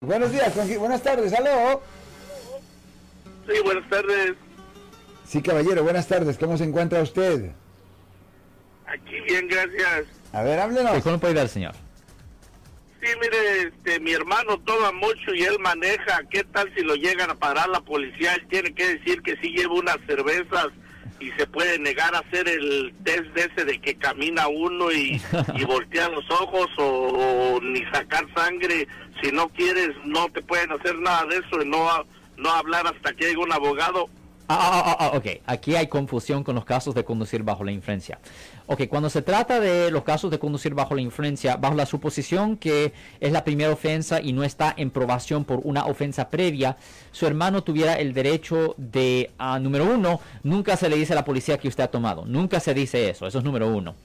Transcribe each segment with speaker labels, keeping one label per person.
Speaker 1: Buenos días, buenas tardes, aló.
Speaker 2: Sí, buenas tardes.
Speaker 1: Sí, caballero, buenas tardes, ¿cómo se encuentra usted?
Speaker 2: Aquí bien, gracias.
Speaker 1: A ver, háblenos.
Speaker 3: ¿Cómo puede ayudar, señor?
Speaker 2: Sí, mire, este, mi hermano toma mucho y él maneja. ¿Qué tal si lo llegan a parar la policía? Él tiene que decir que sí lleva unas cervezas y se puede negar a hacer el test de ese de que camina uno y, y voltea los ojos o, o ni sacar sangre. Si no quieres, no te pueden hacer nada de eso y no, no hablar hasta que llegue un abogado.
Speaker 3: Ah, ah, ah, ah, ok, aquí hay confusión con los casos de conducir bajo la influencia. Ok, cuando se trata de los casos de conducir bajo la influencia, bajo la suposición que es la primera ofensa y no está en probación por una ofensa previa, su hermano tuviera el derecho de, ah, número uno, nunca se le dice a la policía que usted ha tomado, nunca se dice eso, eso es número uno.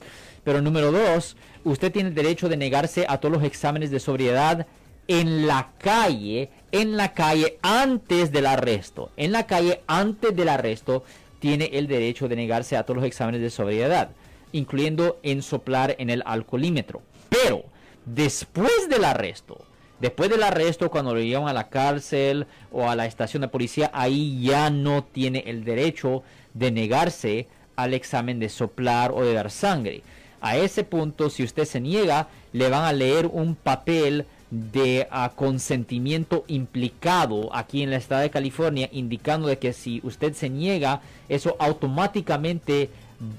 Speaker 3: Pero número dos, usted tiene el derecho de negarse a todos los exámenes de sobriedad en la calle, en la calle antes del arresto. En la calle antes del arresto tiene el derecho de negarse a todos los exámenes de sobriedad, incluyendo en soplar en el alcoholímetro. Pero después del arresto, después del arresto cuando lo llevan a la cárcel o a la estación de policía, ahí ya no tiene el derecho de negarse al examen de soplar o de dar sangre. A ese punto, si usted se niega, le van a leer un papel de ah, consentimiento implicado aquí en el estado de California, indicando de que si usted se niega, eso automáticamente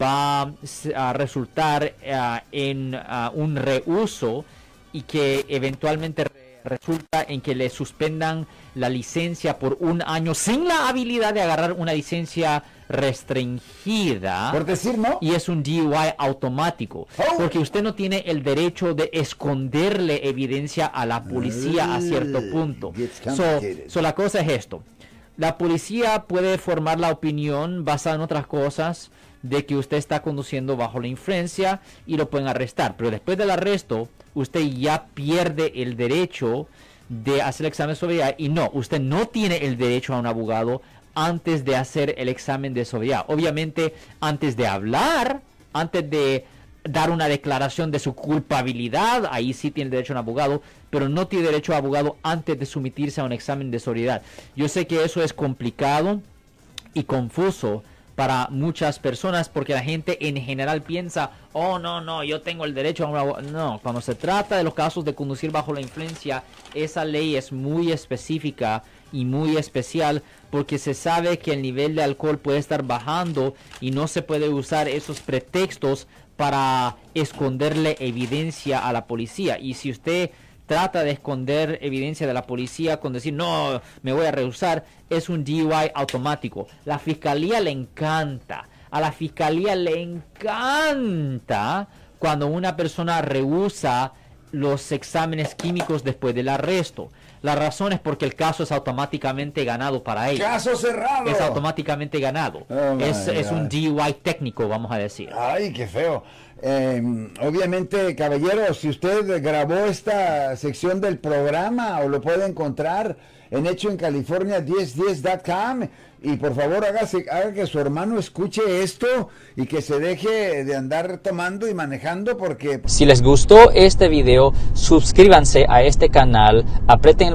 Speaker 3: va a resultar ah, en ah, un reuso y que eventualmente re- resulta en que le suspendan la licencia por un año sin la habilidad de agarrar una licencia restringida
Speaker 1: Por decir no.
Speaker 3: y es un DUI automático.
Speaker 1: Oh.
Speaker 3: Porque usted no tiene el derecho de esconderle evidencia a la policía a cierto punto. so la cosa es esto. La policía puede formar la opinión basada en otras cosas de que usted está conduciendo bajo la influencia y lo pueden arrestar. Pero después del arresto, usted ya pierde el derecho de hacer el examen de sobriedad y no, usted no tiene el derecho a un abogado antes de hacer el examen de sobriedad. Obviamente, antes de hablar, antes de dar una declaración de su culpabilidad, ahí sí tiene derecho a un abogado, pero no tiene derecho a abogado antes de someterse a un examen de sobriedad. Yo sé que eso es complicado y confuso para muchas personas porque la gente en general piensa, oh no, no, yo tengo el derecho a un abogado. No, cuando se trata de los casos de conducir bajo la influencia, esa ley es muy específica y muy especial porque se sabe que el nivel de alcohol puede estar bajando y no se puede usar esos pretextos para esconderle evidencia a la policía. Y si usted trata de esconder evidencia de la policía con decir no, me voy a rehusar, es un DUI automático. La fiscalía le encanta, a la fiscalía le encanta cuando una persona rehúsa los exámenes químicos después del arresto. La razón es porque el caso es automáticamente ganado para ellos.
Speaker 1: Caso cerrado.
Speaker 3: Es automáticamente ganado.
Speaker 1: Oh,
Speaker 3: es, es un. DUI técnico, vamos a decir.
Speaker 1: Ay, qué feo. Eh, obviamente, caballero, si usted grabó esta sección del programa o lo puede encontrar en hecho en California 1010.com y por favor hágase, haga que su hermano escuche esto y que se deje de andar tomando y manejando porque
Speaker 4: Si les gustó este video, suscríbanse a este canal, aprieten